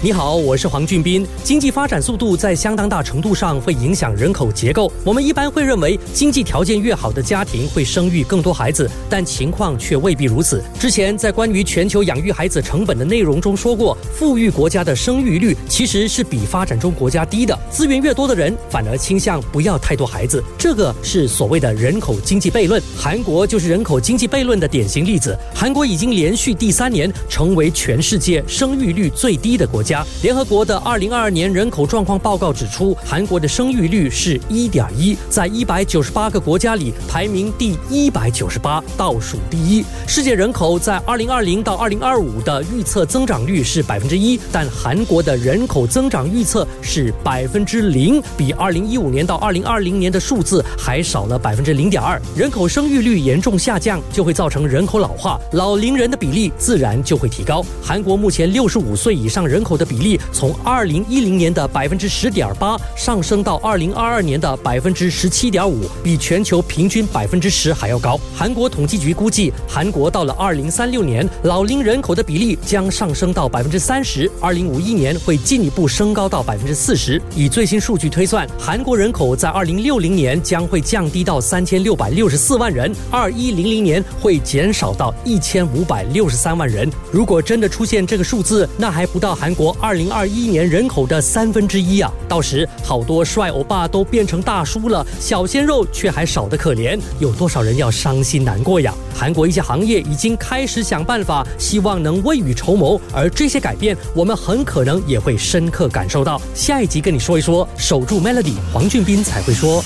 你好，我是黄俊斌。经济发展速度在相当大程度上会影响人口结构。我们一般会认为，经济条件越好的家庭会生育更多孩子，但情况却未必如此。之前在关于全球养育孩子成本的内容中说过，富裕国家的生育率其实是比发展中国家低的。资源越多的人反而倾向不要太多孩子，这个是所谓的人口经济悖论。韩国就是人口经济悖论的典型例子。韩国已经连续第三年成为全世界生育率最低的国家。联合国的二零二二年人口状况报告指出，韩国的生育率是一点一，在一百九十八个国家里排名第一百九十八，倒数第一。世界人口在二零二零到二零二五的预测增长率是百分之一，但韩国的人口增长预测是百分之零，比二零一五年到二零二零年的数字还少了百分之零点二。人口生育率严重下降，就会造成人口老化，老龄人的比例自然就会提高。韩国目前六十五岁以上人口的比例从二零一零年的百分之十点八上升到二零二二年的百分之十七点五，比全球平均百分之十还要高。韩国统计局估计，韩国到了二零三六年，老龄人口的比例将上升到百分之三十，二零五一年会进一步升高到百分之四十。以最新数据推算，韩国人口在二零六零年将会降低到三千六百六十四万人，二一零零年会减少到一千五百六十三万人。如果真的出现这个数字，那还不到韩国。二零二一年人口的三分之一啊！到时好多帅欧巴都变成大叔了，小鲜肉却还少得可怜，有多少人要伤心难过呀？韩国一些行业已经开始想办法，希望能未雨绸缪，而这些改变，我们很可能也会深刻感受到。下一集跟你说一说，守住 Melody，黄俊斌才会说。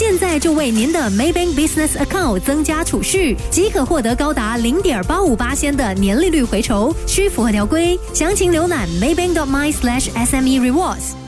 现在就为您的 Maybank Business Account 增加储蓄，即可获得高达零点八五八仙的年利率回酬，需符合条规。详情浏览 maybank.my/sme rewards。